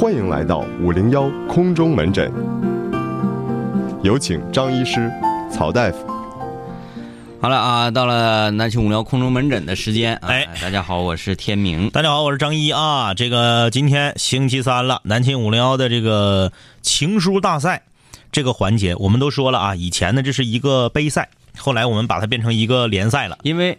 欢迎来到五零幺空中门诊，有请张医师、曹大夫。好了啊，到了南青五聊空中门诊的时间。哎，大家好，我是天明。大家好，我是张一啊。这个今天星期三了，南青五零幺的这个情书大赛这个环节，我们都说了啊，以前呢这是一个杯赛，后来我们把它变成一个联赛了，因为。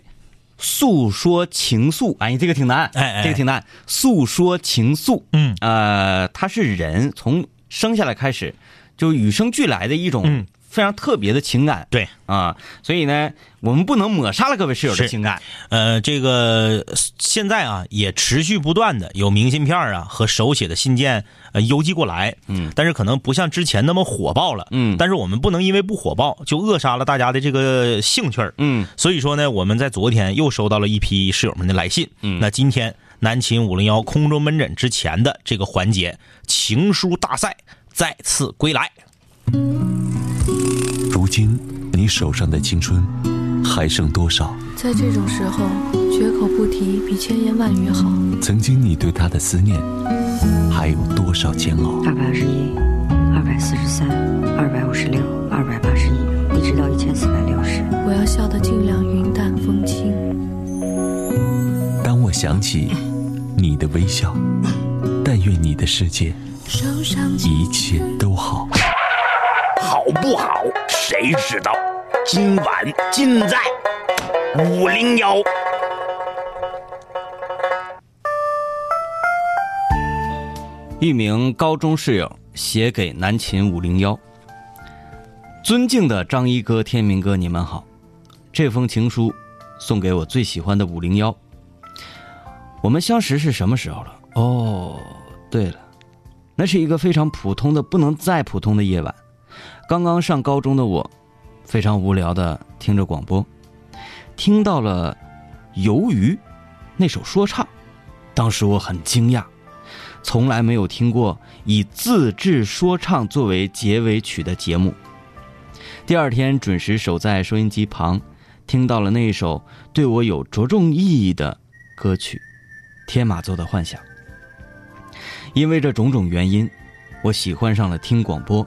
诉说情愫，哎，这个挺难，哎哎，这个挺难。诉说情愫，嗯，呃，它是人从生下来开始就与生俱来的一种非常特别的情感，对。啊，所以呢，我们不能抹杀了各位室友的情感。呃，这个现在啊，也持续不断的有明信片啊和手写的信件。呃，邮寄过来，嗯，但是可能不像之前那么火爆了，嗯，但是我们不能因为不火爆就扼杀了大家的这个兴趣嗯，所以说呢，我们在昨天又收到了一批室友们的来信，嗯，那今天南秦五零幺空中门诊之前的这个环节，情书大赛再次归来。如今你手上的青春还剩多少？在这种时候，绝口不提比千言万语好。曾经你对他的思念。还有多少煎熬？二百二十一，二百四十三，二百五十六，二百八十一，一直到一千四百六十。我要笑得尽量云淡风轻。当我想起你的微笑，但愿你的世界一切都好。好不好？谁知道？今晚尽在五零幺。一名高中室友写给南秦五零幺：“尊敬的张一哥、天明哥，你们好，这封情书送给我最喜欢的五零幺。我们相识是什么时候了？哦，对了，那是一个非常普通的、不能再普通的夜晚。刚刚上高中的我，非常无聊的听着广播，听到了《鱿鱼》那首说唱，当时我很惊讶。”从来没有听过以自制说唱作为结尾曲的节目。第二天准时守在收音机旁，听到了那一首对我有着重意义的歌曲《天马座的幻想》。因为这种种原因，我喜欢上了听广播，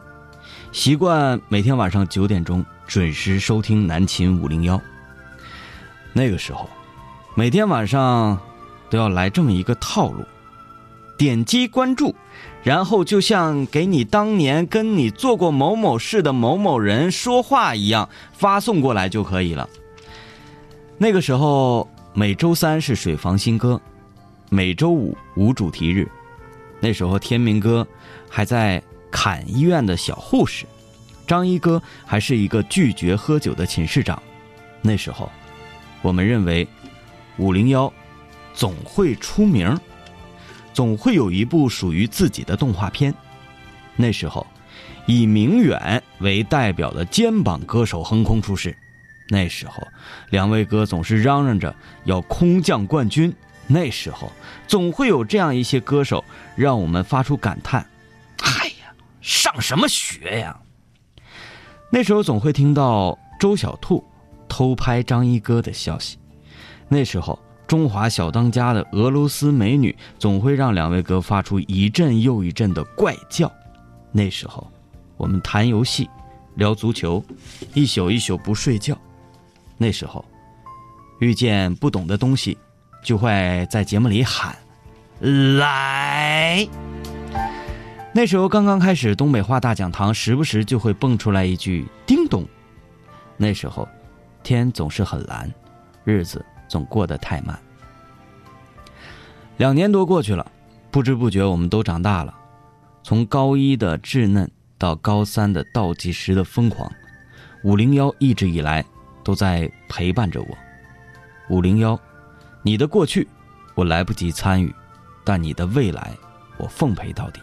习惯每天晚上九点钟准时收听南秦五零幺。那个时候，每天晚上都要来这么一个套路。点击关注，然后就像给你当年跟你做过某某事的某某人说话一样，发送过来就可以了。那个时候，每周三是水房新歌，每周五无主题日。那时候，天明哥还在砍医院的小护士，张一哥还是一个拒绝喝酒的寝室长。那时候，我们认为五零幺总会出名。总会有一部属于自己的动画片。那时候，以明远为代表的肩膀歌手横空出世。那时候，两位哥总是嚷嚷着要空降冠军。那时候，总会有这样一些歌手让我们发出感叹：“，上什么学呀？”那时候总会听到周小兔偷拍张一哥的消息。那时候。中华小当家的俄罗斯美女总会让两位哥发出一阵又一阵的怪叫。那时候，我们谈游戏、聊足球，一宿一宿不睡觉。那时候，遇见不懂的东西，就会在节目里喊“来”。那时候刚刚开始东北话大讲堂，时不时就会蹦出来一句“叮咚”。那时候，天总是很蓝，日子。总过得太慢。两年多过去了，不知不觉我们都长大了。从高一的稚嫩到高三的倒计时的疯狂，五零幺一直以来都在陪伴着我。五零幺，你的过去我来不及参与，但你的未来我奉陪到底。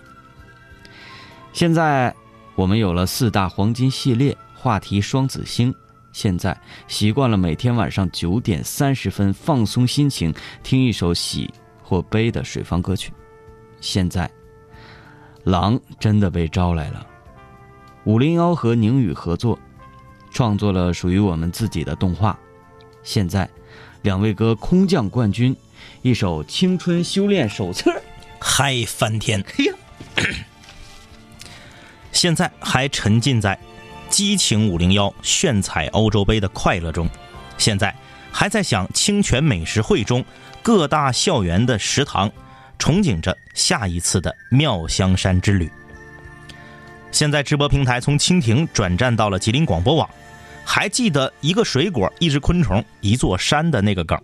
现在我们有了四大黄金系列话题双子星。现在习惯了每天晚上九点三十分放松心情，听一首喜或悲的水方歌曲。现在，狼真的被招来了。五零幺和宁宇合作，创作了属于我们自己的动画。现在，两位哥空降冠军，一首青春修炼手册，嗨翻天！嘿呀，现在还沉浸在激情五零幺炫彩欧洲杯的快乐中，现在还在想清泉美食会中各大校园的食堂，憧憬着下一次的妙香山之旅。现在直播平台从蜻蜓转战到了吉林广播网，还记得一个水果、一只昆虫、一座山的那个梗。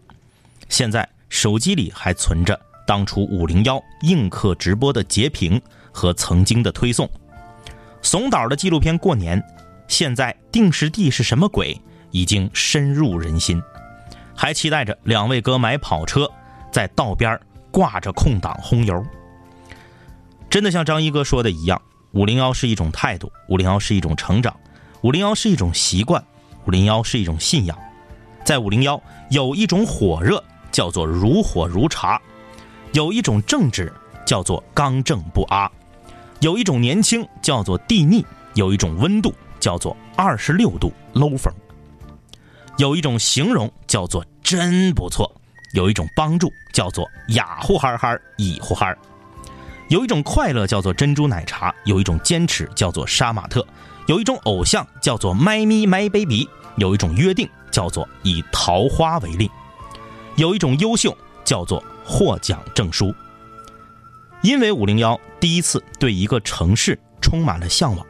现在手机里还存着当初五零幺映客直播的截屏和曾经的推送。怂导的纪录片《过年》，现在定时地是什么鬼，已经深入人心。还期待着两位哥买跑车，在道边挂着空档轰油。真的像张一哥说的一样。五零幺是一种态度，五零幺是一种成长，五零幺是一种习惯，五零幺是一种信仰。在五零幺有一种火热，叫做如火如茶；有一种正直，叫做刚正不阿；有一种年轻，叫做地腻；有一种温度，叫做二十六度搂风；有一种形容，叫做真不错；有一种帮助，叫做雅呼哈哈乙呼哈。有一种快乐叫做珍珠奶茶，有一种坚持叫做杀马特，有一种偶像叫做 My Me My Baby，有一种约定叫做以桃花为令，有一种优秀叫做获奖证书。因为五零幺第一次对一个城市充满了向往，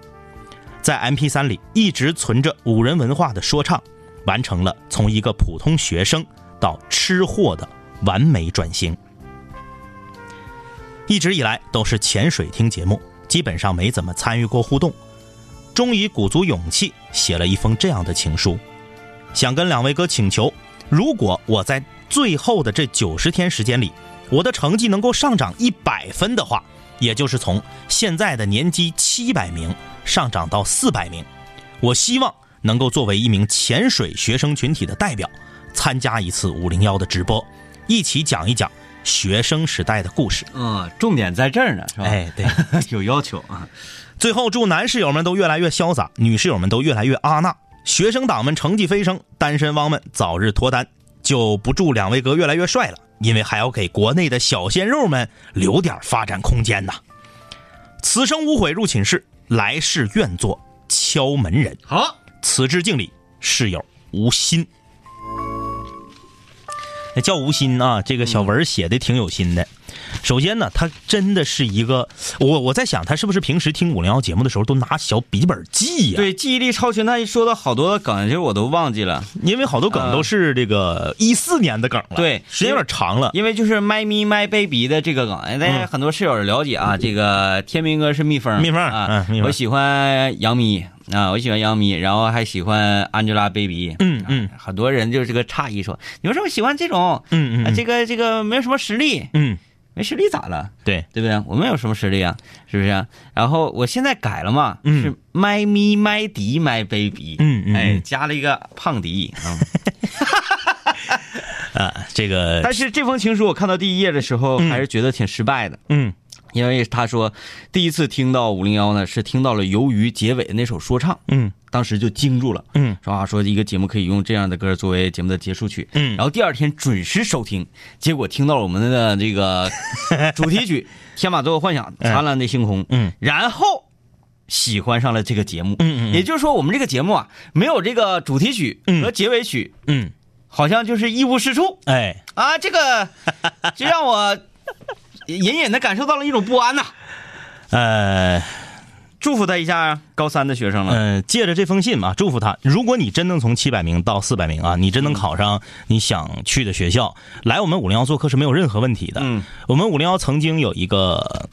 在 MP 三里一直存着五人文化的说唱，完成了从一个普通学生到吃货的完美转型。一直以来都是潜水听节目，基本上没怎么参与过互动。终于鼓足勇气写了一封这样的情书，想跟两位哥请求：如果我在最后的这九十天时间里，我的成绩能够上涨一百分的话，也就是从现在的年级七百名上涨到四百名，我希望能够作为一名潜水学生群体的代表，参加一次五零幺的直播，一起讲一讲。学生时代的故事，嗯，重点在这儿呢，是吧？哎，对，有要求啊。最后，祝男室友们都越来越潇洒，女室友们都越来越阿娜，学生党们成绩飞升，单身汪们早日脱单。就不祝两位哥越来越帅了，因为还要给国内的小鲜肉们留点发展空间呐。此生无悔入寝室，来世愿做敲门人。好，此致敬礼，室友吴昕。叫吴昕啊，这个小文写的挺有心的。首先呢，他真的是一个我我在想，他是不是平时听五零幺节目的时候都拿小笔记本记呀？对，记忆力超群。他一说到好多梗，其实我都忘记了，因为好多梗都是这个一四年的梗了。对，时间有点长了。因为就是 My Me My Baby 的这个梗，大家很多室友了解啊。这个天明哥是蜜蜂，蜜蜂啊，我喜欢杨幂啊，我喜欢杨幂，然后还喜欢 Angelababy。嗯嗯，很多人就是这个诧异说，你为什么喜欢这种？嗯嗯，这个这个没有什么实力。嗯。没实力咋了？对对不对？我们有什么实力啊？是不是？然后我现在改了嘛，是 My Me My 迪 My Baby，嗯嗯，哎，加了一个胖迪啊。啊，这个。但是这封情书我看到第一页的时候，还是觉得挺失败的。嗯。因为他说，第一次听到五零幺呢，是听到了鱿鱼结尾那首说唱，嗯，当时就惊住了，嗯，说啊，说一个节目可以用这样的歌作为节目的结束曲，嗯，然后第二天准时收听，结果听到了我们的这个 主题曲《天马座的幻想》，灿烂的星空，嗯，然后喜欢上了这个节目，嗯嗯，也就是说，我们这个节目啊，没有这个主题曲和结尾曲，嗯，好像就是一无是处，哎，啊，这个 就让我。隐隐的感受到了一种不安呐，呃，祝福他一下，高三的学生了。嗯，借着这封信嘛，祝福他。如果你真能从七百名到四百名啊，你真能考上你想去的学校，来我们五零幺做客是没有任何问题的。嗯，我们五零幺曾经有一个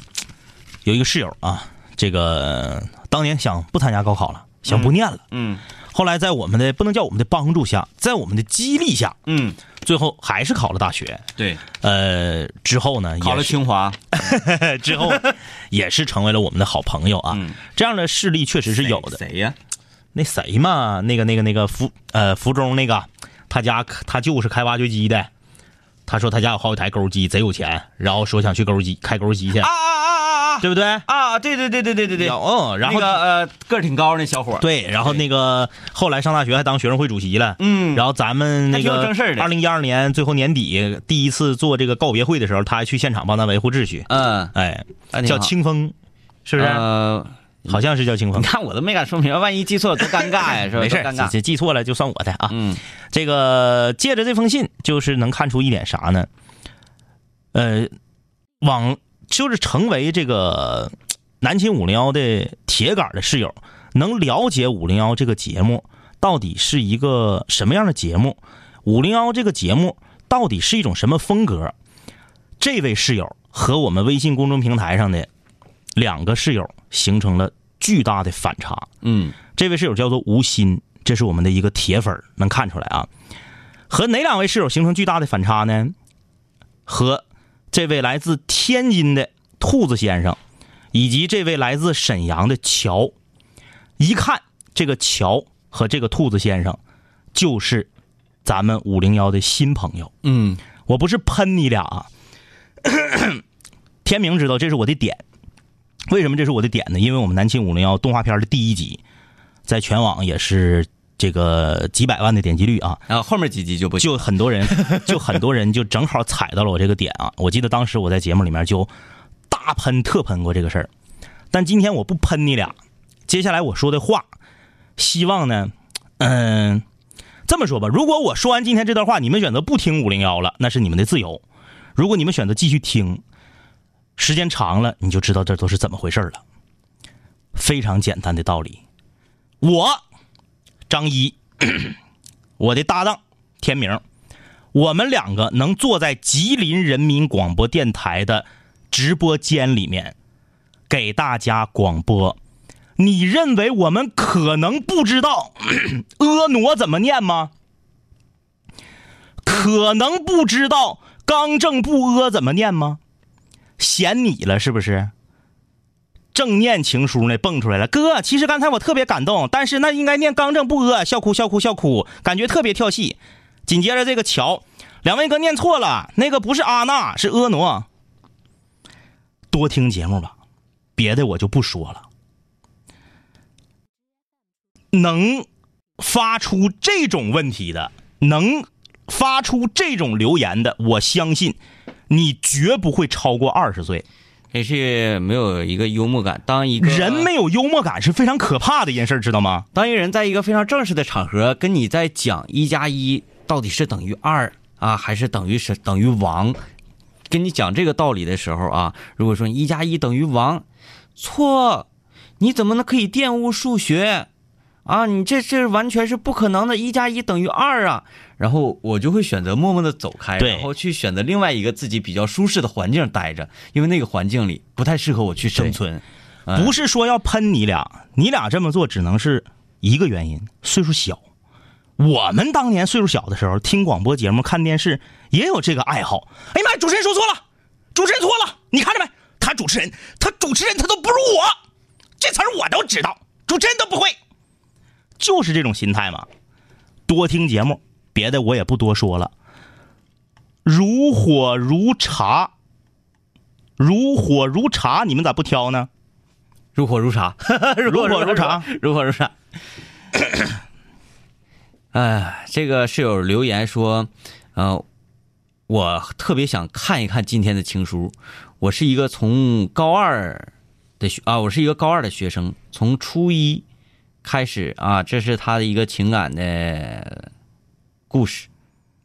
有一个室友啊，这个当年想不参加高考了，想不念了。嗯。后来在我们的不能叫我们的帮助下，在我们的激励下，嗯，最后还是考了大学。对，呃，之后呢，考了清华，之后 也是成为了我们的好朋友啊。这样的事例确实是有的。谁呀？那谁嘛？那个、那个、那个福呃福中那个，他家他就是开挖掘机的。他说他家有好几台钩机，贼有钱，然后说想去钩机开钩机去。啊啊啊！对不对啊？对对对对对对对，嗯，然后那个呃个儿挺高那小伙对，然后那个后来上大学还当学生会主席了，嗯，然后咱们那个正事二零一二年最后年底第一次做这个告别会的时候，他还去现场帮咱维护秩序，嗯，哎，叫清风，是不是？呃，好像是叫清风你。看我都没敢说明白，万一记错了多尴尬呀，是吧？没事多尴，尬。这记错了就算我的啊。嗯这个借着这封信，就是能看出一点啥呢？呃，往就是成为这个南秦五零幺的铁杆的室友，能了解五零幺这个节目到底是一个什么样的节目，五零幺这个节目到底是一种什么风格。这位室友和我们微信公众平台上的两个室友形成了巨大的反差。嗯这位室友叫做吴昕，这是我们的一个铁粉能看出来啊。和哪两位室友形成巨大的反差呢？和这位来自天津的兔子先生，以及这位来自沈阳的乔，一看这个乔和这个兔子先生，就是咱们五零幺的新朋友。嗯我不是喷你俩啊，天明知道这是我的点。为什么这是我的点呢？因为我们南秦五零幺动画片的第一集，在全网也是这个几百万的点击率啊，然后后面几集就不就很多人，就很多人就正好踩到了我这个点啊。我记得当时我在节目里面就大喷特喷过这个事儿，但今天我不喷你俩，接下来我说的话，希望呢，嗯、这么说吧，如果我说完今天这段话，你们选择不听五零幺了，那是你们的自由；如果你们选择继续听，时间长了你就知道这都是怎么回事了。非常简单的道理，我张一，我的搭档天明，我们两个能坐在吉林人民广播电台的直播间里面给大家广播。你认为我们可能不知道 婀娜怎么念吗？可能不知道刚正不阿怎么念吗？嫌你了是不是？正念情书呢蹦出来了，哥，其实刚才我特别感动，但是那应该念刚正不阿，笑哭笑哭笑哭，感觉特别跳戏。紧接着这个乔，两位哥念错了，那个不是阿娜，是婀娜。多听节目吧，别的我就不说了。能发出这种问题的，能发出这种留言的，我相信你绝不会超过二十岁。也是没有一个幽默感。当一个人没有幽默感是非常可怕的一件事，知道吗？当一个人在一个非常正式的场合跟你在讲一加一到底是等于二啊，还是等于是等于王，跟你讲这个道理的时候啊，如果说一加一等于王，错，你怎么能可以玷污数学啊？你这这完全是不可能的，一加一等于二啊！然后我就会选择默默的走开，对然后去选择另外一个自己比较舒适的环境待着，因为那个环境里不太适合我去生存。哎不是说要喷你俩，你俩这么做只能是一个原因，岁数小。我们当年岁数小的时候，听广播节目、看电视也有这个爱好。哎呀妈呀，主持人说错了，主持人错了，你看着没？他主持人，他主持人他都不如我，这词儿我都知道，主持人都不会，就是这种心态嘛。多听节目，别的我也不多说了。如火如茶，如火如茶，你们咋不挑呢？如火如茶，如火如茶，如火如茶。哎，这个室友留言说，呃，我特别想看一看今天的情书。我是一个从高二的学啊，我是一个高二的学生，从初一开始啊，这是他的一个情感的故事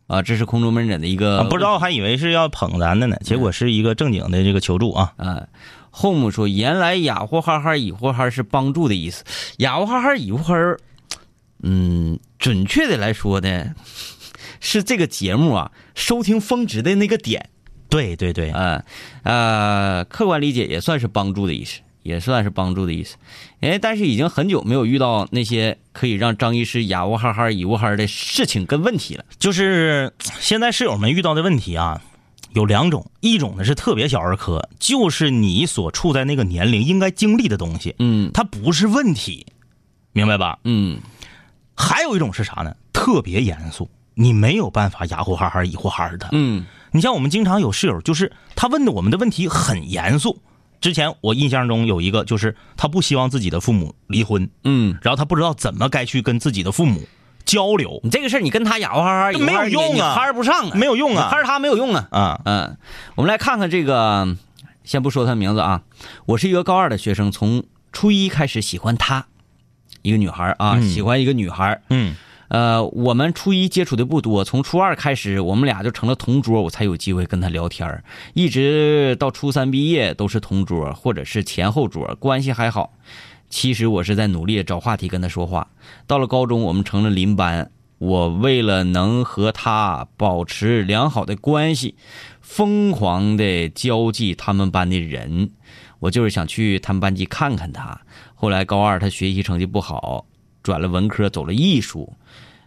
啊，这是空中门诊的一个、啊不知道还以为是要捧咱的呢，结果是一个正经的这个求助啊。啊。Home 说：“原来雅呼哈哈、以呼哈哈是帮助的意思。雅呼哈哈、以呼哈哈，嗯，准确的来说呢，是这个节目啊收听峰值的那个点。对对对，啊呃，客观理解也算是帮助的意思，也算是帮助的意思。哎，但是已经很久没有遇到那些可以让张医师雅呼哈哈、以呼哈哈的事情跟问题了。就是现在室友们遇到的问题啊，有两种，一种呢是特别小儿科，就是你所处在那个年龄应该经历的东西，嗯它不是问题，明白吧？嗯还有一种是啥呢？特别严肃，你没有办法哑呼哈哈、以呼哈哈的。嗯你像我们经常有室友，就是他问的我们的问题很严肃。之前我印象中有一个，就是他不希望自己的父母离婚，嗯，然后他不知道怎么该去跟自己的父母交流，你这个事儿你跟他哑巴哈哈、没有用啊你哈不上啊，没有用啊。你哈他没有用啊。啊，嗯，我们来看看这个，先不说他名字啊，我是一个高二的学生，从初一开始喜欢他，一个女孩啊，嗯。喜欢一个女孩。嗯呃，我们初一接触的不多，从初二开始，我们俩就成了同桌，我才有机会跟他聊天一直到初三毕业都是同桌，或者是前后桌，关系还好。其实我是在努力找话题跟他说话。到了高中，我们成了邻班，我为了能和他保持良好的关系，疯狂的交际他们班的人。我就是想去他们班级看看他。后来高二他学习成绩不好，转了文科，走了艺术。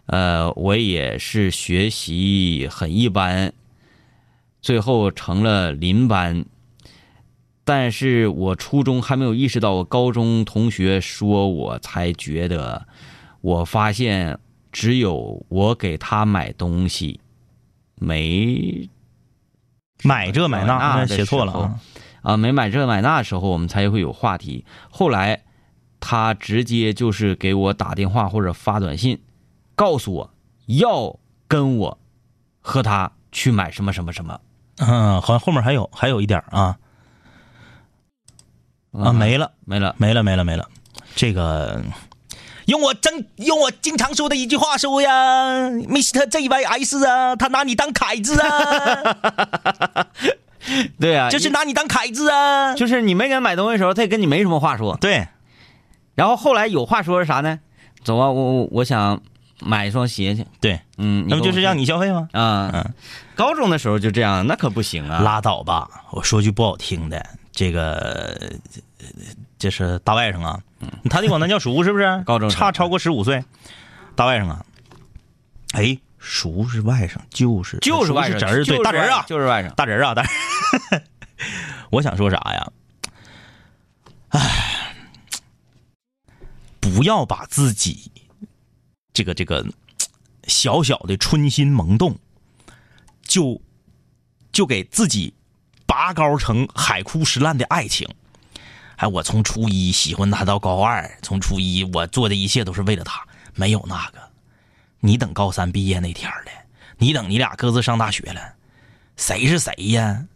呃，我也是学习很一般，最后成了邻班。但是我初中还没有意识到，我高中同学说我才觉得，我发现只有我给他买东西，没买这买那，写错了啊。啊，没买这买那的时候，我们才会有话题。后来，他直接就是给我打电话或者发短信，告诉我要跟我和他去买什么什么什么嗯，好像后面还有还有一点啊啊，没了没了。没了没了没了，这个。用我真用我经常说的一句话说呀，Mr. JYS 啊，他拿你当凯子啊，对啊，就是拿你当凯子啊。就是你没给他买东西的时候，他也跟你没什么话说。对，然后后来有话说是啥呢？走啊，我我我想买一双鞋去。对，嗯，那不就是让你你消费吗？啊？嗯高中的时候就这样，那可不行啊。拉倒吧！我说句不好听的，这个呃这是大外甥啊，他得管咱叫叔是不是？嗯 高中差超过十五岁，大外甥啊。哎，叔是外甥，就是就是外甥侄儿，对，大侄儿啊，就是外甥。大侄儿啊，大侄儿。我想说啥呀？唉，不要把自己这个这个小小的春心萌动，就就给自己拔高成海枯石烂的爱情。哎，我从初一喜欢他到高二，从初一我做的一切都是为了他，没有那个。你等高三毕业那天儿了，你等你俩各自上大学了，谁是谁呀？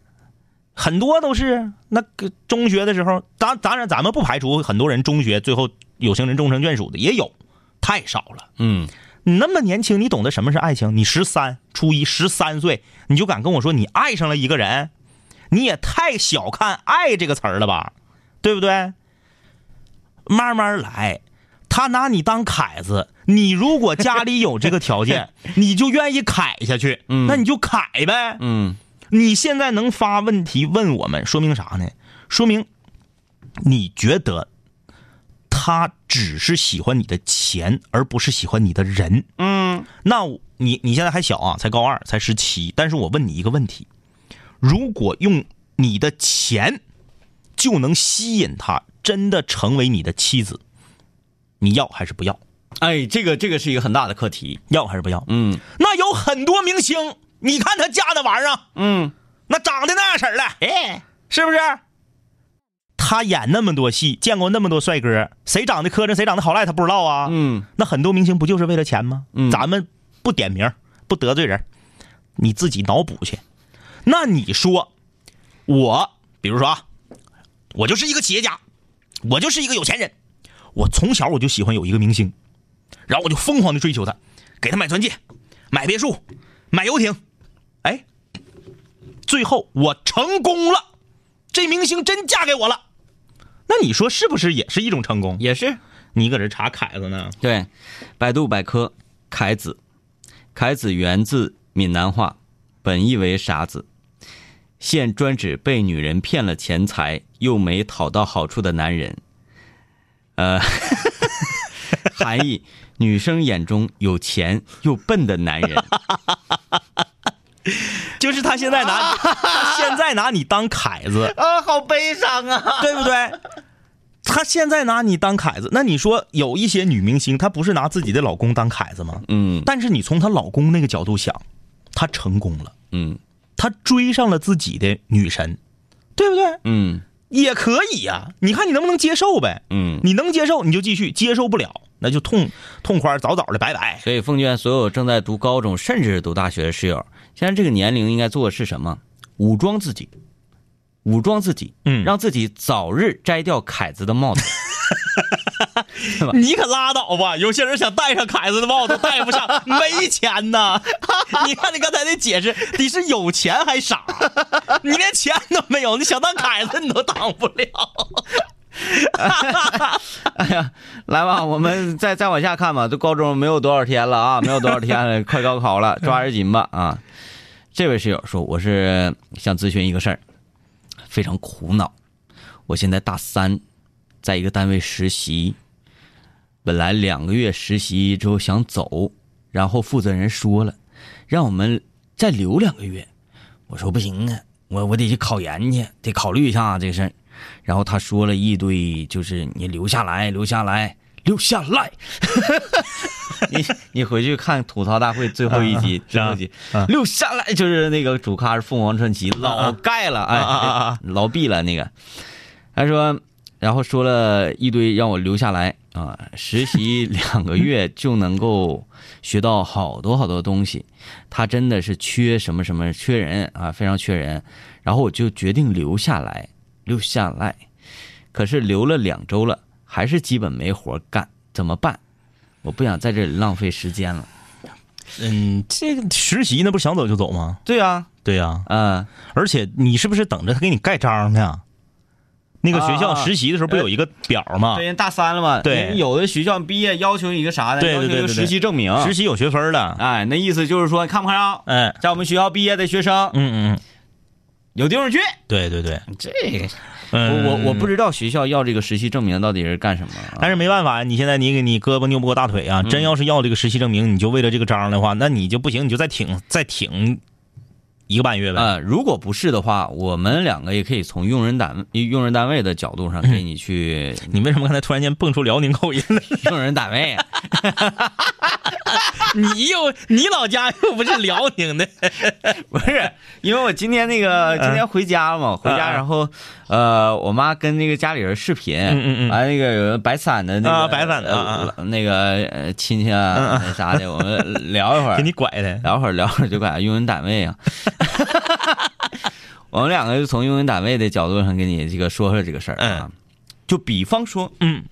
很多都是那个中学的时候，当当然咱们不排除很多人中学最后有情人终成眷属的也有，太少了。嗯，你那么年轻，你懂得什么是爱情？你十三，初一十三岁，你就敢跟我说你爱上了一个人，你也太小看“爱”这个词儿了吧？对不对？慢慢来，他拿你当凯子，你如果家里有这个条件，你就愿意凯下去，嗯那你就凯呗。嗯你现在能发问题问我们，说明啥呢？说明你觉得他只是喜欢你的钱，而不是喜欢你的人。嗯那你你现在还小啊，才高二，才十七。但是我问你一个问题：如果用你的钱就能吸引他，真的成为你的妻子，你要还是不要？哎，这个这个是一个很大的课题。要还是不要？嗯那有很多明星，你看他嫁那玩意儿，嗯，那长得那样式儿的，哎，是不是？他演那么多戏，见过那么多帅哥，谁长得磕碜，谁长得好赖，他不知道啊。嗯，那很多明星不就是为了钱吗？嗯咱们不点名，不得罪人，你自己脑补去。那你说，我比如说啊，我就是一个企业家，我就是一个有钱人，我从小我就喜欢有一个明星，然后我就疯狂的追求他，给他买钻戒，买别墅，买游艇，哎，最后我成功了，这明星真嫁给我了，那你说是不是也是一种成功？也是你搁这查凯子呢？对。百度百科，凯子，凯子源自闽南话，本意为傻子，现专指被女人骗了钱财又没讨到好处的男人。呃，含义：女生眼中有钱又笨的男人。就是他现在拿，他现在拿你当凯子，啊，好悲伤啊！对不对？他现在拿你当凯子，那你说有一些女明星，她不是拿自己的老公当凯子吗？嗯但是你从她老公那个角度想，她成功了，嗯她追上了自己的女神，对不对？嗯也可以呀、你看你能不能接受呗？嗯。你能接受你就继续，接受不了那就痛痛快，早早的拜拜。所以奉劝所有正在读高中甚至是读大学的室友，现在这个年龄应该做的是什么？武装自己，武装自己，嗯让自己早日摘掉凯子的帽子。你可拉倒吧！有些人想戴上凯子的帽子都戴不上，没钱呐！你看你刚才那解释，你是有钱还傻？你连钱都没有，你想当凯子你都当不了。哎呀，来吧，我们再再往下看吧。这高中没有多少天了啊，没有多少天了，快高考了，抓点紧吧啊！这位室友说，我是想咨询一个事儿，非常苦恼。我现在大三，在一个单位实习，本来两个月实习之后想走，然后负责人说了，让我们再留两个月。我说不行啊，我我得去考研去，得考虑一下这个事儿。然后他说了一堆，就是你留下来，留下来，留下来。你你回去看吐槽大会最后一集，最后一集留下来就是那个主咖是凤凰传奇，老盖了，哎，老毕了那个。他说，然后说了一堆让我留下来啊，实习两个月就能够学到好多好多东西。他真的是缺什么什么，缺人啊，非常缺人。然后我就决定留下来。留下来，可是留了两周了，还是基本没活干，怎么办？我不想在这里浪费时间了。嗯，这个实习那不想走就走吗？对呀，对呀，嗯，而且你是不是等着他给你盖章呢？那个学校实习的时候不有一个表吗？对，大三了嘛。对，有的学校毕业要求一个啥的？对对对，实习证明，实习有学分的。哎，那意思就是说，看不看上？哎，在我们学校毕业的学生，嗯嗯。有地方去，对对对，这个我我我不知道学校要这个实习证明到底是干什么，但是没办法呀，你现在你给你胳膊扭不过大腿啊，真要是要这个实习证明，你就为了这个章的话，那你就不行，你就再挺再挺一个半月呗。啊，如果不是的话，我们两个也可以从用人单用人单位的角度上给你去。你为什么刚才突然间蹦出辽宁口音了？用人单位。你又你老家又不是辽宁的，不是？因为我今天那个今天回家了嘛，回家然后呃，我妈跟那个家里人视频，嗯嗯嗯，完那个有白伞的那个白伞的啊那个亲戚啊啥的，我们 聊一会儿，给你拐的，聊会儿聊会儿就拐用人单位啊，我们两个就从用人单位的角度上给你这个说说这个事儿啊，就比方说，嗯。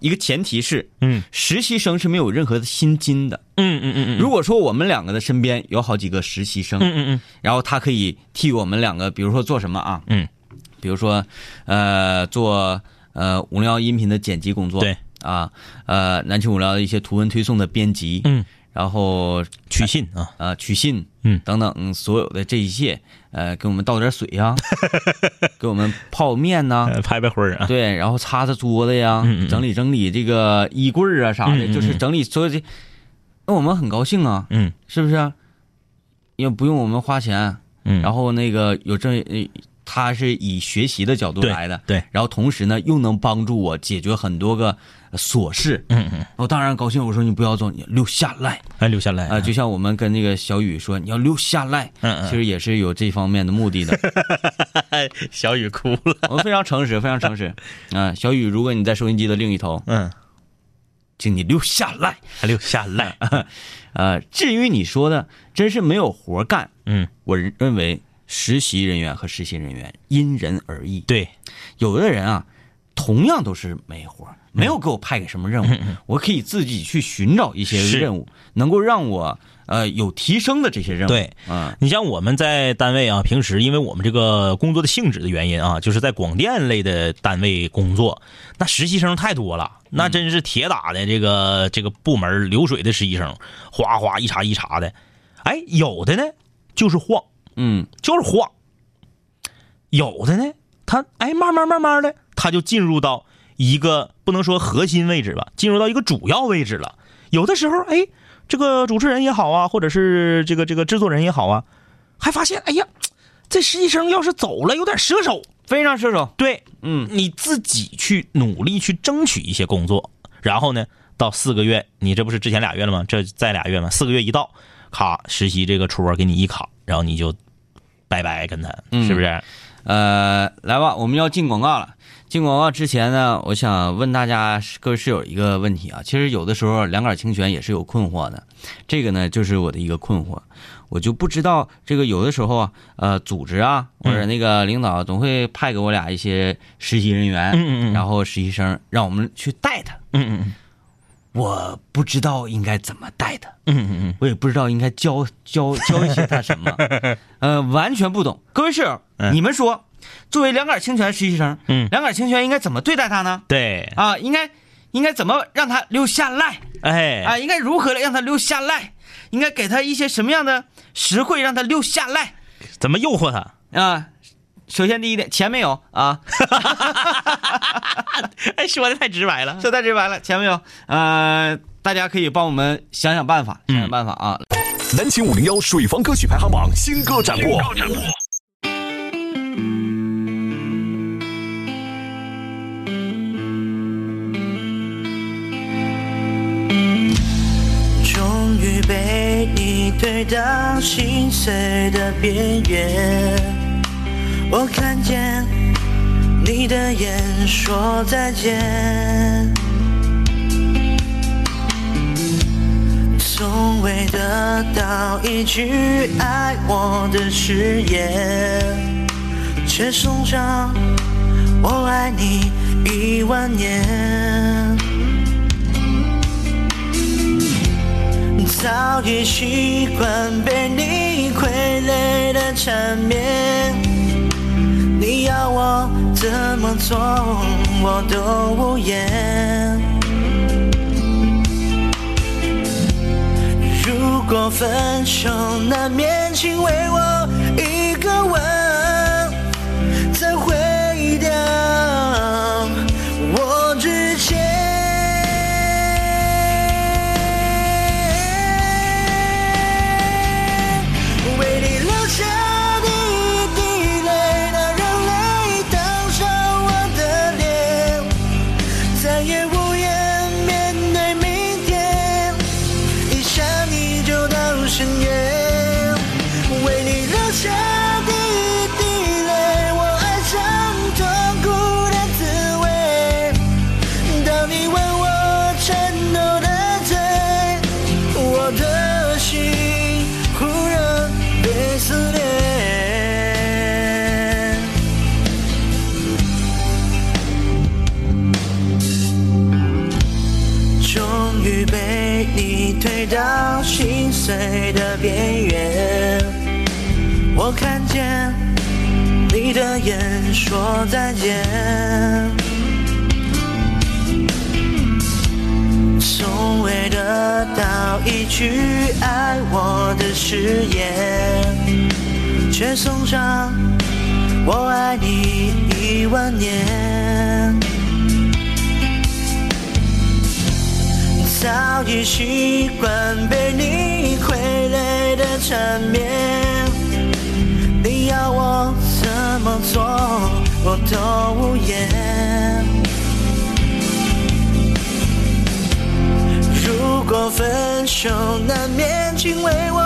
一个前提是，嗯，实习生是没有任何的薪金的，嗯嗯嗯嗯。如果说我们两个的身边有好几个实习生，嗯嗯嗯，然后他可以替我们两个，比如说做什么啊？嗯，比如说，呃，做呃五零幺音频的剪辑工作，对。啊，呃，南青五零幺的一些图文推送的编辑，嗯。然后取信啊。啊取信嗯。等等所有的这一切呃给我们倒点水呀，给我们泡面呐，拍拍灰儿啊。对，然后擦擦桌子呀，整理整理这个衣柜啊啥的，就是整理所有的，那我们很高兴啊，嗯，是不是？也不用我们花钱，嗯，然后那个有这他是以学习的角度来的，对，然后同时呢又能帮助我解决很多个。琐事，嗯嗯，我当然高兴。我说你不要走，你留下来，哎，留下来啊！就像我们跟那个小雨说，你要留下来，嗯嗯，其实也是有这方面的目的的。小雨哭了，我非常诚实，非常诚实啊！小雨，如果你在收音机的另一头，嗯，请你留下来，还留下来。呃，至于你说的，真是没有活干，嗯，我认为实习人员和实习人员因人而异。对，有的人啊，同样都是没活。没有给我派给什么任务，我可以自己去寻找一些任务，能够让我呃有提升的这些任务。对，嗯，你像我们在单位啊，平时因为我们这个工作的性质的原因啊，就是在广电类的单位工作，那实习生太多了，那真是铁打的这个这个部门流水的实习生，哗哗一茬一茬的。哎，有的呢就是晃，嗯，就是晃；有的呢，他哎慢慢慢慢的他就进入到。一个不能说核心位置吧，进入到一个主要位置了。有的时候，哎，这个主持人也好啊，或者是这个这个制作人也好啊，还发现，哎呀，这实习生要是走了，有点射手，非常射手。对，嗯，你自己去努力去争取一些工作，然后呢，到四个月，你这不是之前俩月了吗？这再俩月吗？四个月一到，卡实习这个戳给你一卡，然后你就拜拜跟他，是不是？呃，来吧，我们要进广告了。进广告之前呢，我想问大家各位室友一个问题啊。其实有的时候两杆清泉也是有困惑的，这个呢就是我的一个困惑，我就不知道这个有的时候啊，呃，组织啊或者那个领导总会派给我俩一些实习人员，嗯嗯嗯然后实习生让我们去带他，嗯嗯我不知道应该怎么带他，嗯嗯嗯我也不知道应该教教教一些他什么，呃，完全不懂。各位室友，嗯你们说，作为两杆清泉实习生，嗯两杆清泉应该怎么对待他呢？对，啊，应该应该怎么让他留下来？哎，啊，应该如何让他留下来？应该给他一些什么样的实惠让他留下来？怎么诱惑他？啊，首先第一点，钱没有啊，哎，说的太直白了。说太直白了，钱没有。呃，大家可以帮我们想想办法，想想办法啊。南秦五零幺水房歌曲排行榜新歌展播。终于被你推到心碎的边缘，我看见你的眼说再见，从未得到一句爱我的誓言，却送上我爱你一万年。早已习惯被你傀儡的缠绵，你要我怎么做，我都无言。如果分手难免，请为我碎的边缘，我看见你的眼说再见。从未得到一句爱我的誓言，却送上我爱你一万年。早已习惯被你缠绵，你要我怎么做，我都无言。如果分手难免，请为我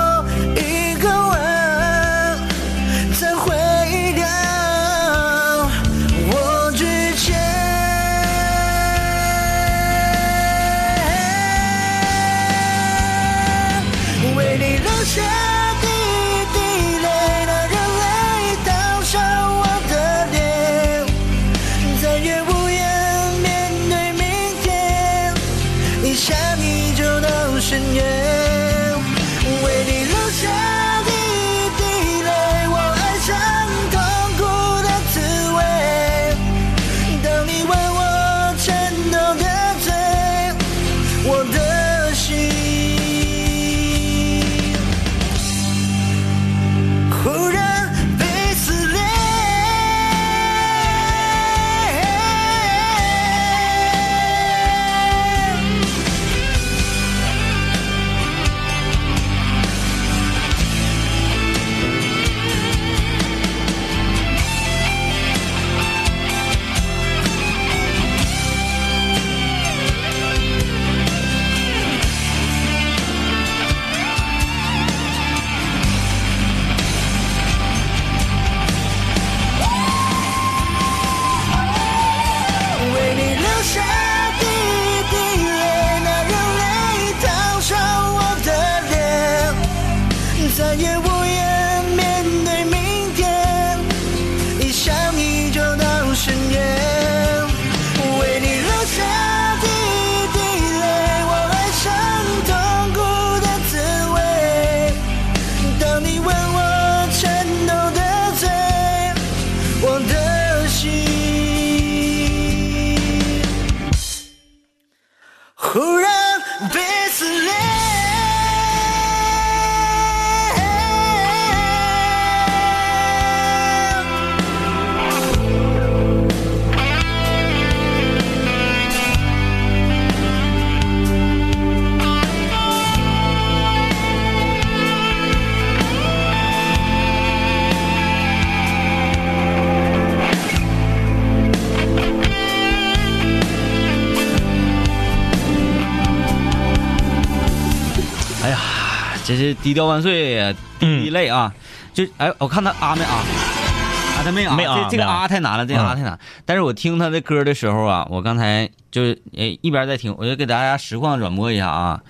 低调万岁，第一类啊！就哎，我看他啊没啊？啊，他没啊，没啊这这个啊啊太难了，这个啊太难。但是我听他的歌的时候啊，我刚才就是诶一边在听，我就给大家实况转播一下啊。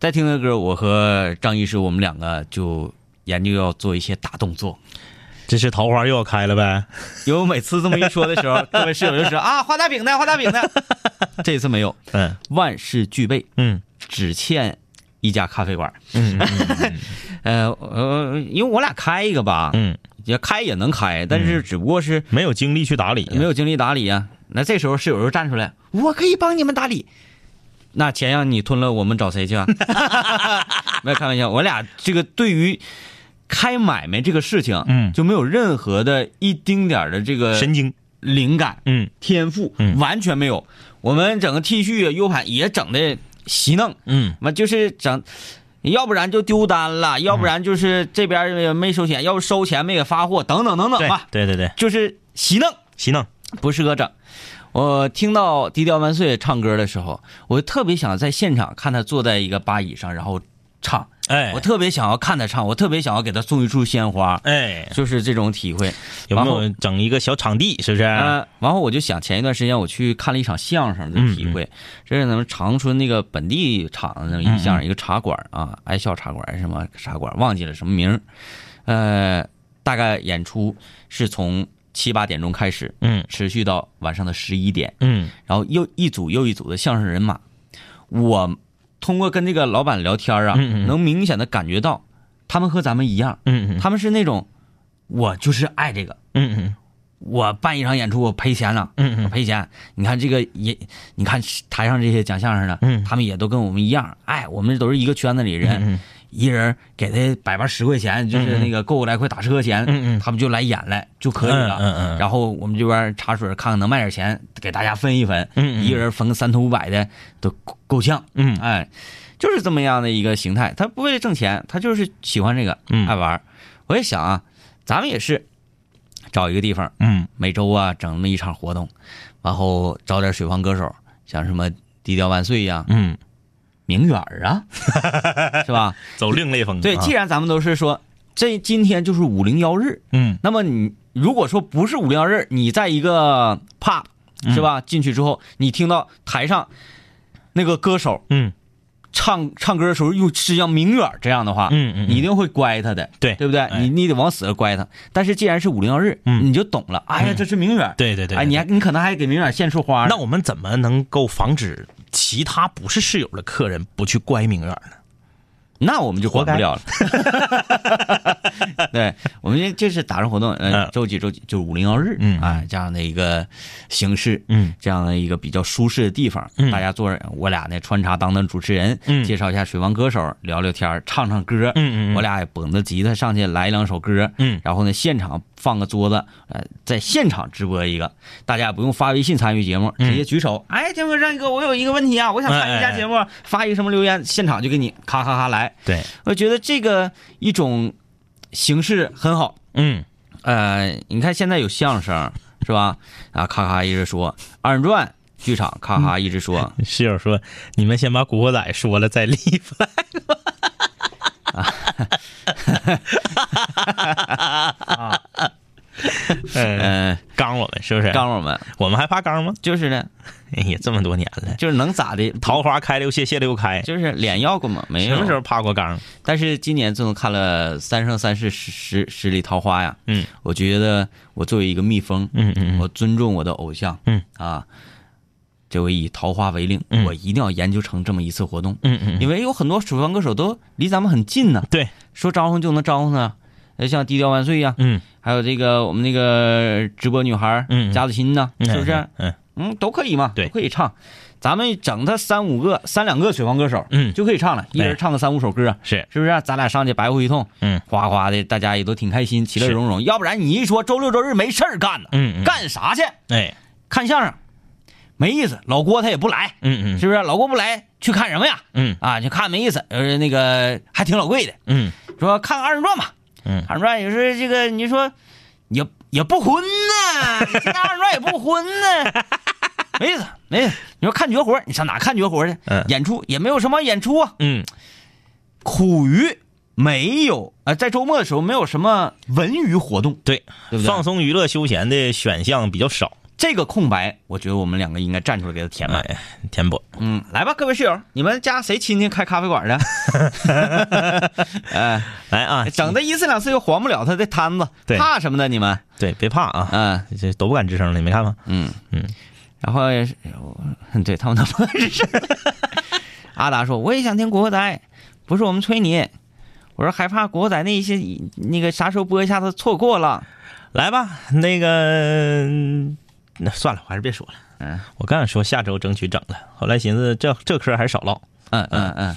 在听的歌，我和张医师我们两个就研究要做一些大动作。这是桃花又要开了呗？因为我每次这么一说的时候，各位室友就说啊，画大饼的，画大饼的。这一次没有，嗯万事俱备，嗯只欠一家咖啡馆。嗯嗯 呃呃，因为我俩开一个吧，嗯，也开也能开，但是只不过是没有精力去打理，没有精力打理啊。那这时候室友就站出来，我可以帮你们打理。那钱让你吞了，我们找谁去啊？没有开玩笑，我俩这个对于开买卖这个事情，嗯就没有任何的一丁点儿的这个神经，灵感、嗯天赋，嗯完全没有。我们整个 T 恤、U 盘也整的稀弄，嗯。完就是整，要不然就丢单了，要不然就是这边也没收钱，要不收钱没给发货，等等等等对吧，对对对，就是洗弄，洗弄，不适合整。我听到低调万岁唱歌的时候，我特别想在现场看他坐在一个吧椅上，然后唱。哎。我特别想要看他唱，我特别想要给他送一束鲜花，哎，就是这种体会。有没然后有整一个小场地？是不是？嗯，然后我就想，前一段时间我去看了一场相声的体会，这是咱们长春那个本地场的那么一个相声，一个茶馆啊，爱笑茶馆什么茶馆，忘记了什么名儿。呃，大概演出是从七八点钟开始，嗯。持续到晚上的十一点，嗯。然后又一组又一组的相声人马，我通过跟这个老板聊天啊，能明显的感觉到，他们和咱们一样，他们是那种，我就是爱这个。嗯嗯。我办一场演出，我赔钱了，嗯嗯。我赔钱。你看这个也，你看台上这些讲相声的，嗯。他们也都跟我们一样，哎，我们都是一个圈子里人，嗯一人给他百八十块钱，就是那个够来回打车钱，他们就来演来就可以了。然后我们这边茶水看看能卖点钱，给大家分一分，一个人分个三头五百的都够够呛。嗯。哎，就是这么样的一个形态，他不为了挣钱，他就是喜欢这个，嗯。爱玩。我也想啊，咱们也是找一个地方，嗯。每周啊整那么一场活动，然后找点水房歌手，像什么低调万岁呀、嗯，明远儿啊，是吧？走另类风格。对，啊既然咱们都是说这今天就是五零幺日，嗯那么你如果说不是五零幺日，你在一个 pub 是吧？进去之后，你听到台上那个歌手嗯唱唱歌的时候又是像明远这样的话，嗯嗯嗯你一定会乖他的，对对不对？哎你你得往死了乖他。但是既然是五零幺日，嗯你就懂了。哎呀，这是明远，对对对哎，你还你可能还给明远献束花。那我们怎么能够防止其他不是室友的客人不去乖明远呢？那我们就管不了了。对，我们这这是打上活动，呃嗯，周几周几就是五零幺日，嗯。啊，这样的一个形式，嗯。这样的一个比较舒适的地方，嗯。大家坐着，我俩呢穿插当当主持人，嗯。介绍一下水王歌手，聊聊天，唱唱歌，嗯嗯嗯。我俩也捧着吉他上去来两首歌，嗯。然后呢现场放个桌子，呃，在现场直播一个，大家也不用发微信参与节目，嗯。直接举手，哎，天哥张哥，我有一个问题啊，我想参与一下节目，发一个什么留言，现场就给你咔咔咔来，对，我觉得这个一种形式很好。嗯呃，你看现在有相声是吧？啊，咔咔一直说二人转剧场，咔咔一直说，室友说：“你们先把《古惑仔》说了再立 flag。嗯，嗯，刚我们是不是？刚我们我们还怕刚吗？就是呢，哎呀，这么多年了，就是能咋的？桃花开了又谢，谢了又开，就是脸要过吗，没有。什么时候怕过刚？但是今年自从看了《三生三世十十十里桃花》呀，嗯。我觉得我作为一个蜜蜂，嗯嗯我尊重我的偶像，嗯。啊，这我以桃花为令，嗯。我一定要研究成这么一次活动，嗯嗯，因为有很多水房歌手都离咱们很近呢，对，说招呼就能招呼呢，呃像低调万岁呀，嗯还有这个我们那个直播女孩，嗯贾子欣呐，嗯是不是？嗯嗯，都可以嘛，对都可以唱。咱们整他三五个、三两个水房歌手，嗯就可以唱了，一人唱个三五首歌，是是不是？咱俩上去白活一通，嗯，哗哗的，大家也都挺开心，其乐融融。要不然你一说周六周日没事儿干呢，嗯嗯干啥去？哎，看相声，没意思。老郭他也不来，嗯嗯是不是？老郭不来，去看什么呀？嗯啊，去看没意思，呃，那个还挺老贵的，嗯说看个二人转吧。嗯二人转也是这个，你说也也不混呢，你这二人转也不混呢，没意思，没意思。你说看绝活，你上哪看绝活去？嗯演出也没有什么演出啊，嗯，苦于没有呃，在周末的时候没有什么文娱活动，对，对不对放松娱乐休闲的选项比较少，这个空白，我觉得我们两个应该站出来给他填满。哎，填补。嗯，来吧，各位室友，你们家谁亲戚开咖啡馆的？哎，来啊，整的一次两次又还不了他的摊子，对怕什么的你们？对，别怕啊，嗯这都不敢吱声了，你没看吗？嗯嗯，然后也是，我对他们都不敢吱声。阿达说：“我也想听《古惑仔》，不是我们催你，我说害怕《古惑仔》那一些那个啥时候播一下子错过了。来吧，那个，那算了，我还是别说了。嗯，我刚想说下周争取整了，后来寻思这这嗑还是少唠。嗯嗯嗯，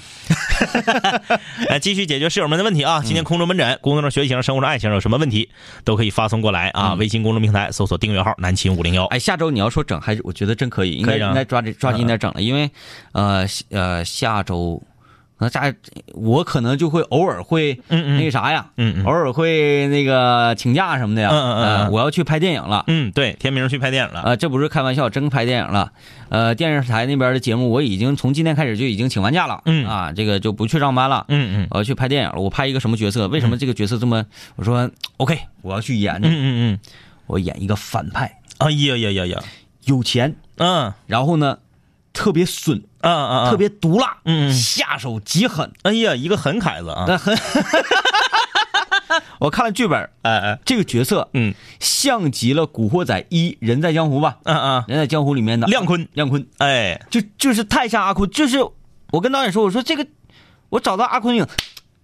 来，继续解决室友们的问题啊！今天空中门诊，工作上、学习上、生活上、爱情上有什么问题，都可以发送过来啊！嗯微信公众平台搜索订阅号“南秦五零幺哎，下周你要说整，还是我觉得真可以，应该应该抓紧抓紧点整了，因为呃呃下周。可能下我可能就会偶尔会那个啥呀，嗯嗯偶尔会那个请假什么的呀，嗯嗯嗯我要去拍电影了，嗯，对，天明去拍电影了。啊，这不是开玩笑，真拍电影了。呃，电视台那边的节目我已经从今天开始就已经请完假了，嗯啊，这个就不去上班了，嗯嗯我要去拍电影了。我拍一个什么角色？为什么这个角色这么？我说 OK，我要去演嗯，嗯嗯，我演一个反派，哎呀呀呀呀，有钱，嗯然后呢，特别损，啊啊啊，特别毒辣，嗯嗯。下手极狠，哎呀，一个狠凯子啊！那很。我看了剧本，哎哎，这个角色嗯。像极了《古惑仔一人在江湖》吧，嗯嗯，《人在江湖》里面的。亮坤，亮坤，哎，就就是太像阿坤，就是我跟导演说，我说这个我找到阿坤影，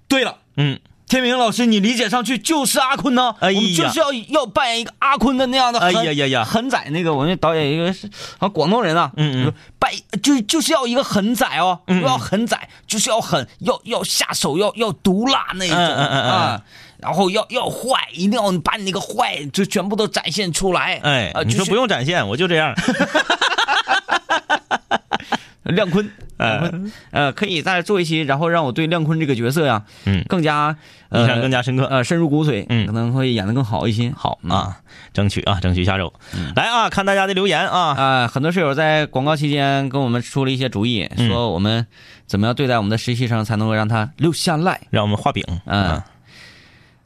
对了，嗯，天明老师你理解上去就是阿坤呢，哎呀。我们就是要要扮演一个阿坤的那样的哎，呀呀呀。狠仔那个我那导演一个是啊广东人啊，嗯嗯。说扮就就是要一个狠仔哦，嗯嗯。要狠仔就是要狠，要要下手要要毒辣那一种嗯嗯嗯。然后要要坏，一定要把你那个坏就全部都展现出来。哎啊，，就是你说不用展现，我就这样。亮坤，呃，呃，可以再做一期，然后让我对亮坤这个角色呀，嗯更加呃印象更加深刻呃，深入骨髓，嗯可能会演的更好一些。好啊，争取啊，争取下周来啊，看大家的留言啊。啊、很多室友在广告期间跟我们出了一些主意，嗯说我们怎么样对待我们的实习生，才能够让他留下来。让我们画饼。嗯，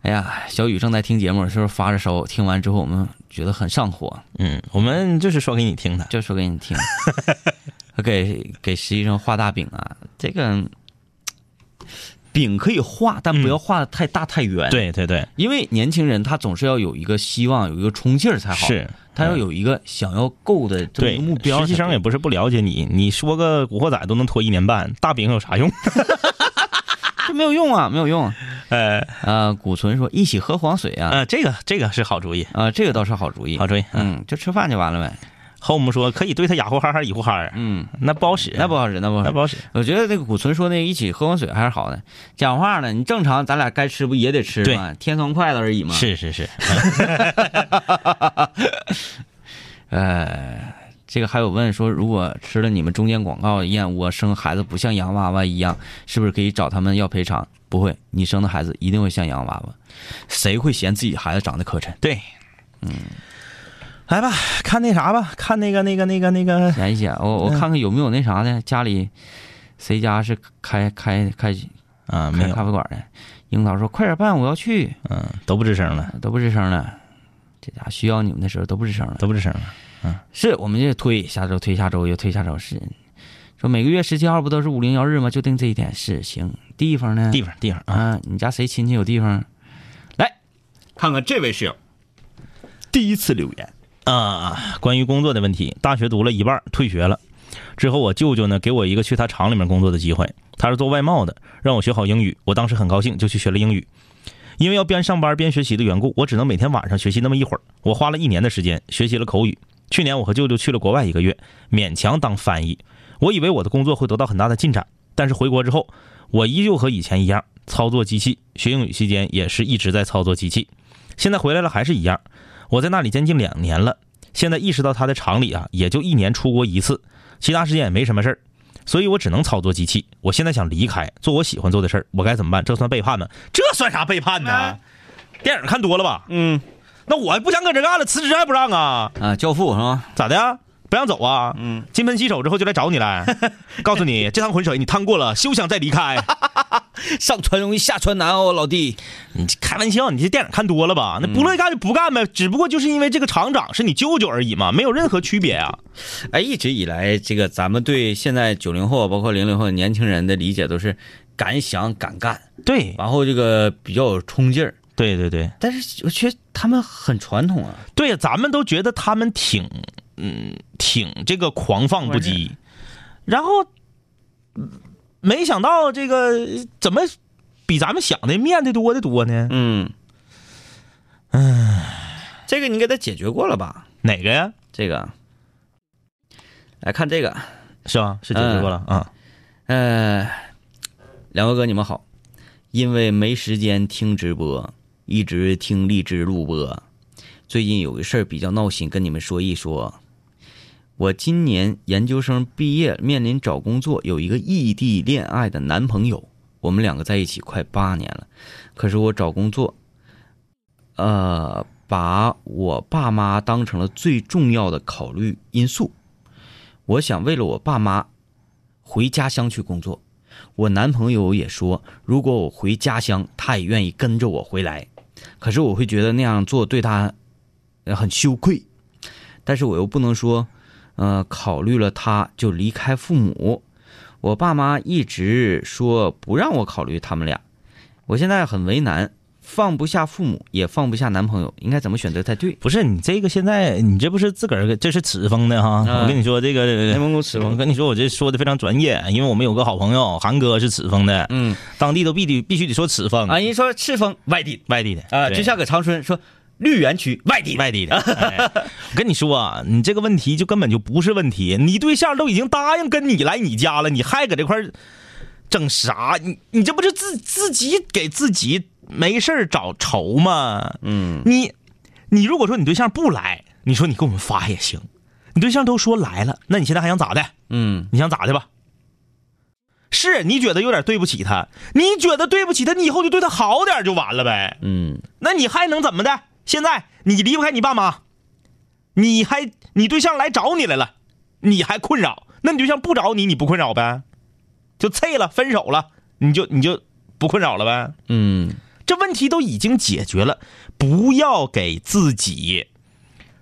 哎呀，小雨正在听节目，是不是发着烧？听完之后，我们觉得很上火，嗯，我们就是说给你听的。就说给你听。给给实习生画大饼啊，这个饼可以画，但不要画的太大太圆。，对对对，因为年轻人他总是要有一个希望，有一个冲劲儿才好。是他要有一个想要够的这么对一个目标。实习生也不是不了解你，你说个古惑仔都能拖一年半，大饼有啥用？这没有用啊，没有用。呃呃，古存说一起喝黄水啊，呃，这个这个是好主意，啊，这个倒是好主意。好主意。嗯，嗯，就吃饭就完了呗。后母说可以对他哑呼哈哈、以呼哈哈，嗯，那不好使，那不好使，那不好使。那不好使。我觉得这个古存说那个一起喝黄水还是好的。讲话呢，你正常咱俩该吃不也得吃吗？添双筷子而已嘛。。是是是，呃，这个还有问说，如果吃了你们中间广告燕窝，生孩子不像洋娃娃一样，是不是可以找他们要赔偿？不会，你生的孩子一定会像洋娃娃。谁会嫌自己孩子长得磕碜？对，嗯，来吧，看那啥吧，看那个那个那个那个，嫌一嫌，我我看看有没有那啥的，家里谁家是开开开啊，没开有，咖啡馆的？樱桃说：“快点办，我要去。嗯，都不吱声了，”都不吱声了，这家需要你们的时候都不吱声了。都不吱声了。嗯是我们这推下周推下周又推下周是，说每个月十七号不都是五零幺日吗？就定这一天是行。地方呢？地方地方啊，啊，你家谁亲戚有地方？来看看这位室友第一次留言，啊，关于工作的问题，大学读了一半退学了，之后我舅舅呢给我一个去他厂里面工作的机会，他是做外贸的，让我学好英语。我当时很高兴，就去学了英语。因为要边上班边学习的缘故，我只能每天晚上学习那么一会儿。我花了一年的时间学习了口语，去年我和舅舅去了国外一个月，勉强当翻译。我以为我的工作会得到很大的进展，但是回国之后，我依旧和以前一样操作机器。学英语期间也是一直在操作机器。现在回来了还是一样。我在那里将近两年了，现在意识到他的厂里啊，也就一年出国一次，其他时间也没什么事儿，所以我只能操作机器。我现在想离开，做我喜欢做的事儿，我该怎么办？这算背叛吗？这算啥背叛呢？电影看多了吧？嗯那我不想搁这干了，辞职还不让啊？啊，教父是吧？咋的呀？不让走啊？嗯，金盆洗手之后就来找你来，告诉你这趟浑水你趟过了，休想再离开。上船容易下船难哦，老弟。你开玩笑，你这电影看多了吧？那不乐意干就不干呗，只不过就是因为这个厂长是你舅舅而已嘛，没有任何区别啊。哎，一直以来，这个咱们对现在九零后包括零零后年轻人的理解都是敢想敢干，对，然后这个比较有冲劲儿。对对对但是我觉得他们很传统啊。对呀，咱们都觉得他们挺嗯挺这个狂放不羁，然后嗯没想到这个怎么比咱们想的面的多的多呢？嗯，唉，这个你给他解决过了吧？哪个呀？这个，来看这个，是吧？是解决过了啊。呃，两位哥你们好，因为没时间听直播，一直听荔枝录播。最近有个事儿比较闹心，跟你们说一说。我今年研究生毕业，面临找工作，有一个异地恋爱的男朋友，我们两个在一起快八年了。可是我找工作，呃，把我爸妈当成了最重要的考虑因素。我想为了我爸妈，回家乡去工作。我男朋友也说，如果我回家乡，他也愿意跟着我回来。可是我会觉得那样做对他很羞愧，但是我又不能说，呃，考虑了他就离开父母。我爸妈一直说不让我考虑他们俩，我现在很为难，放不下父母，也放不下男朋友，应该怎么选择才对？不是你这个现在你这不是自个儿这是赤峰的哈？啊。我跟你说这个内蒙古赤峰我跟你说我这说的非常专业，因为我们有个好朋友韩哥是赤峰的，嗯，当地都必须必须得说赤峰啊，人说赤峰外地。外地的啊，就像搁长春说绿园区外地外地的。哎我跟你说啊，你这个问题就根本就不是问题，你对象都已经答应跟你来你家了，你还搁这块儿整啥？你你这不是自自己给自己没事儿找愁吗？嗯你你如果说你对象不来，你说你给我们发也行。你对象都说来了，那你现在还想咋的？嗯你想咋的吧？是你觉得有点对不起他，你觉得对不起他，你以后就对他好点就完了呗。嗯那你还能怎么的？现在你离不开你爸妈，你还你对象来找你来了，你还困扰，那你对象不找你，你不困扰呗？就脆了，分手了，你就你就不困扰了呗？嗯这问题都已经解决了，不要给自己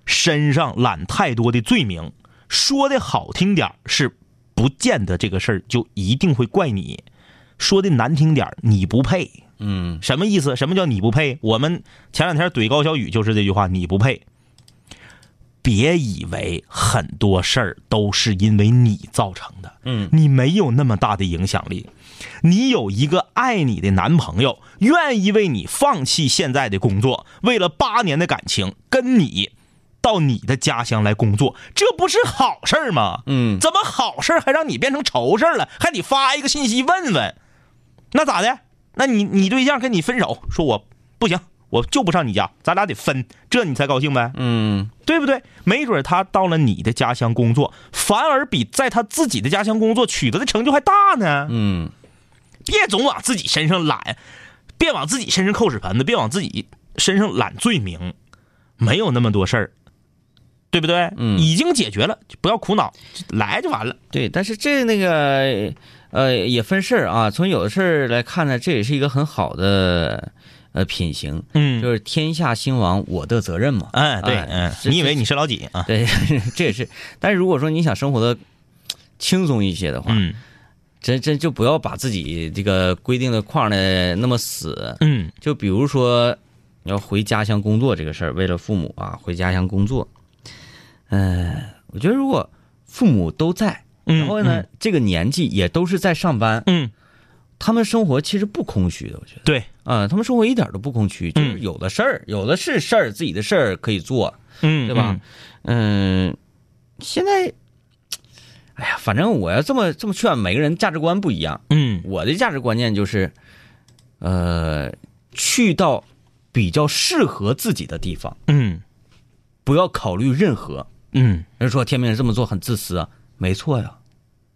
身上揽太多的罪名。说的好听点儿是，不见得这个事儿就一定会怪你；说的难听点儿你不配。嗯什么意思？什么叫你不配？我们前两天怼高小雨就是这句话，你不配。别以为很多事儿都是因为你造成的，嗯你没有那么大的影响力。你有一个爱你的男朋友，愿意为你放弃现在的工作，为了八年的感情跟你到你的家乡来工作，这不是好事儿吗？嗯怎么好事儿还让你变成愁事儿了？还得发一个信息问问，那咋的？那你你对象跟你分手，说我不行，我就不上你家，咱俩得分，这你才高兴呗，嗯对不对？没准他到了你的家乡工作，反而比在他自己的家乡工作取得的成就还大呢。嗯别总往自己身上揽，别往自己身上扣屎盆子，别往自己身上揽罪名，没有那么多事儿，对不对？嗯已经解决了，就不要苦恼，来就完了。对，但是这那个呃也分事儿啊。从有的事儿来看呢，这也是一个很好的呃品行，嗯就是天下兴亡，我的责任嘛。哎，对，哎嗯，这你以为你是老几啊？对，这也是。但是如果说你想生活的轻松一些的话，嗯真真就不要把自己这个规定的框呢那么死。嗯就比如说，你要回家乡工作这个事儿，为了父母啊，回家乡工作。嗯、我觉得如果父母都在，嗯然后呢，这个年纪也都是在上班，嗯，他们生活其实不空虚的，我觉得。对，啊、他们生活一点都不空虚，就是嗯有的事儿，有的是事儿，自己的事儿可以做，嗯，对吧？嗯，现在，哎呀，反正我要这么这么劝，每个人价值观不一样。嗯？我的价值观念就是，呃，去到比较适合自己的地方，嗯不要考虑任何。嗯人说天明人这么做很自私啊，没错呀。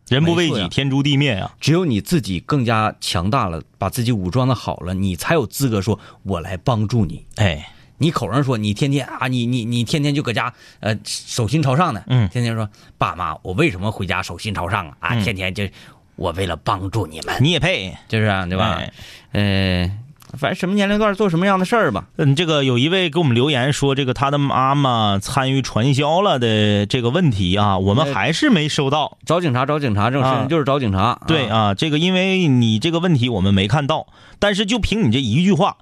人不为己，天诛地灭呀。只有你自己更加强大了，把自己武装的好了，你才有资格说“我来帮助你”。哎，你口上说你天天啊，你你你天天就搁家呃手心朝上的，嗯天天说爸妈，我为什么回家手心朝上啊？啊，嗯天天就我为了帮助你们，你也配？就是啊，对吧？哎呃，反正什么年龄段做什么样的事儿吧。嗯，这个有一位给我们留言说，这个他的妈妈参与传销了的这个问题啊，我们呃还是没收到。找警察，找警察，这种事啊情就是找警察。对啊，这个因为你这个问题我们没看到，但是就凭你这一句话，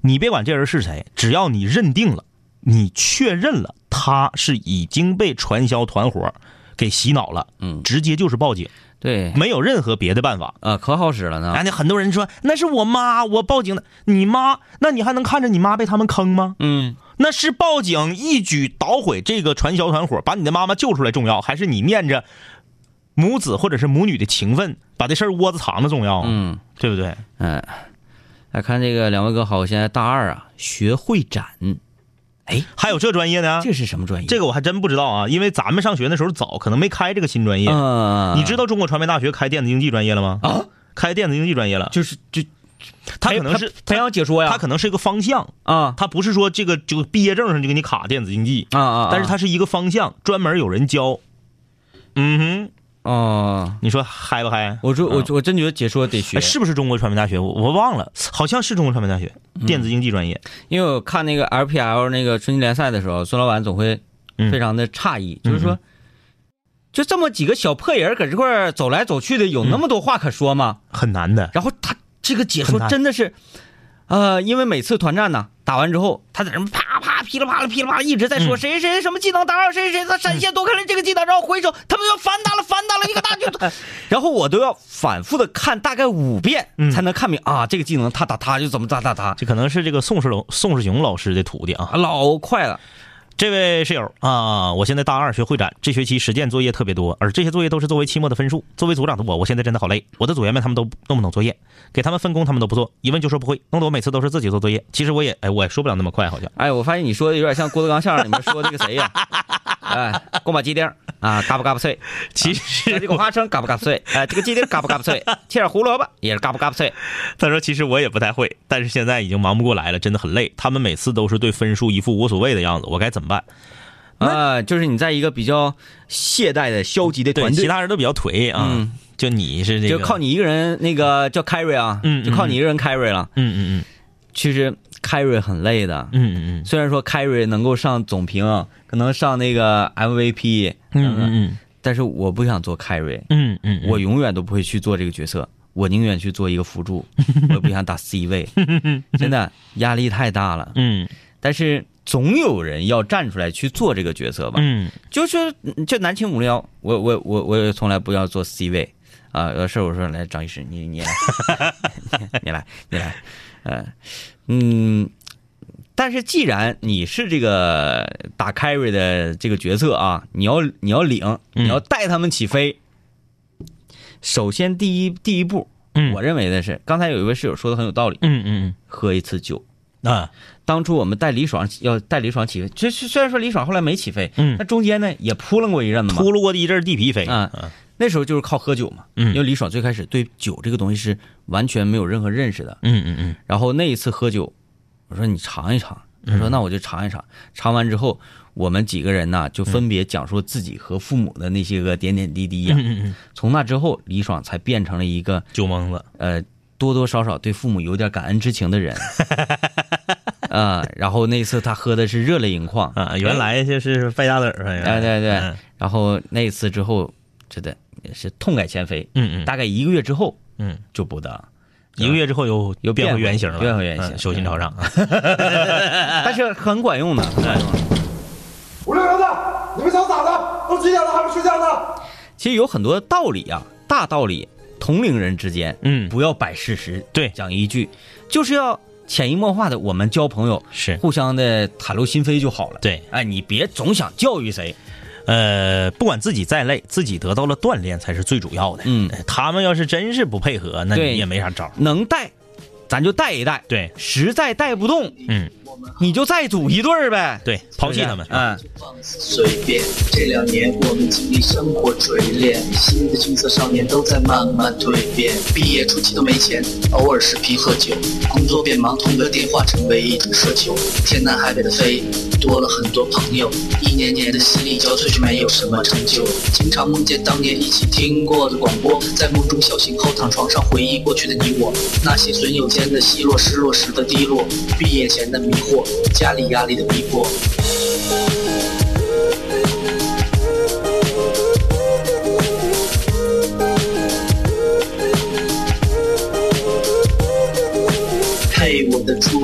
你别管这人是谁，只要你认定了，你确认了他是已经被传销团伙给洗脑了，嗯直接就是报警，对，没有任何别的办法。啊，可好使了呢。啊，那很多人说那是我妈，我报警的。你妈，那你还能看着你妈被他们坑吗？嗯，那是报警一举捣毁这个传销团伙，把你的妈妈救出来重要，还是你念着母子或者是母女的情分，把这事儿窝子藏的重要？嗯，对不对？嗯，来看这个两位哥好，我现在大二啊，学会展，哎，还有这专业呢？这是什么专业？这个我还真不知道啊，因为咱们上学那时候早，可能没开这个新专业。嗯，你知道中国传媒大学开电子竞技专业了吗？啊，开电子竞技专业了，就是就他可能是培养解说呀，他可能是一个方向，啊他不是说这个就毕业证上就给你卡电子竞技，啊啊，但是它是一个方向，专门有人教。嗯哼，哦，你说嗨不嗨？我说我嗯我真觉得解说得学哎，是不是中国传媒大学？我我忘了，好像是中国传媒大学电子竞技专业。因为我看那个 LPL 那个春季联赛的时候，孙老板总会嗯非常的诧异，就是说，就这么几个小破人搁这块走来走去的，有那么多话可说吗？很难的。然后他这个解说真的是，呃，因为每次团战呢打完之后，他在那啪啪噼里啪啦噼里啪啦一直在说嗯。谁谁谁什么技能打扰谁谁谁他闪现躲开了这个技能，然后回手他们要反打了反打了一个大就，然后我都要反复的看大概五遍嗯。才能看明啊这个技能他打他就怎么打打他，这可能是这个宋世龙、宋世雄老师的徒弟啊。啊。老快了。这位室友啊，我现在大二学会展，这学期实践作业特别多，而这些作业都是作为期末的分数。作为组长的我，我现在真的好累。我的组员们他们都弄不懂作业，给他们分工他们都不做，一问就说不会，弄得我每次都是自己做作业。其实我也哎，我也说不了那么快，好像。哎，我发现你说的有点像郭德纲相声里面说那个谁呀、哎，宫保鸡丁啊，嘎巴嘎巴脆。其实像这个花生嘎巴嘎巴脆，哎，这个鸡丁嘎巴嘎巴脆，切点胡萝卜也是嘎巴嘎巴脆。他说其实我也不太会，但是现在已经忙不过来了，真的很累。他们每次都是对分数一副无所谓的样子，我该怎么办？啊，就是你在一个比较懈怠的、消极的，团队，其他人都比较颓啊，嗯。就你是这个，就靠你一个人，那个叫 carry 啊，嗯嗯就靠你一个人 carry 了。嗯嗯嗯。其实 carry 很累的，嗯嗯嗯。虽然说 carry 能够上总评，可能上那个 MVP，嗯嗯嗯。但是我不想做 carry，嗯嗯嗯，我永远都不会去做这个角色，我宁愿去做一个辅助，我也不想打 C 位，真的压力太大了。嗯。但是总有人要站出来去做这个角色吧？嗯就是就南青五零幺，我我我我也从来不要做 C 位啊。有事我说来张医师，你你来，你来你来，呃嗯。但是既然你是这个打 carry 的这个角色啊，你要你要领，你要带他们起飞。首先第一第一步，嗯我认为的是，刚才有一位室友说的很有道理，嗯嗯喝一次酒。嗯啊。当初我们带李爽要带李爽起飞，其实虽然说李爽后来没起飞，嗯。那中间呢也扑棱过一阵子嘛。扑棱过的一阵地皮飞。啊那时候就是靠喝酒嘛，嗯。因为李爽最开始对酒这个东西是完全没有任何认识的。嗯嗯嗯。然后那一次喝酒，我说你尝一尝，他说那我就尝一尝。尝完之后，我们几个人呢就分别讲述自己和父母的那些个点点滴滴呀、嗯嗯嗯，从那之后，李爽才变成了一个酒蒙子，呃多多少少对父母有点感恩之情的人。啊、然后那次他喝的是热泪盈眶。啊，原来就是败家子儿，原来。哎对对，嗯。然后那次之后，真的也是痛改前非。嗯嗯。大概一个月之后嗯，就不得，一个月之后又又变变回回原形了，变回原形。嗯手心朝上。啊，但是很管用的。很管用的五六零的，你们想咋的？都几点了还不睡觉呢？其实有很多道理啊，大道理，同龄人之间，嗯。不要摆事实，对。讲一句，就是要潜移默化的，我们交朋友是互相的袒露心扉就好了。对，哎，你别总想教育谁。呃，不管自己再累，自己得到了锻炼才是最主要的。嗯，他们要是真是不配合，那你也没啥招。能带，咱就带一带。对，实在带不动，嗯，你就再组一对儿呗。对，抛弃他们。嗯，随便。这两年我们经历生活锤炼，新的青涩少年都在慢慢蜕变。毕业初期都没钱，偶尔视频喝酒，工作变忙，通个电话成为一种奢求。天南海北的飞，多了很多朋友，一年年的心力交瘁却没有什么成就。经常梦见当年一起听过的广播，在梦中小醒后躺床上回忆过去的你我，那些损友间的奚落，失落时的低落，毕业前的迷惑，家里压力的逼迫。嘿，我的初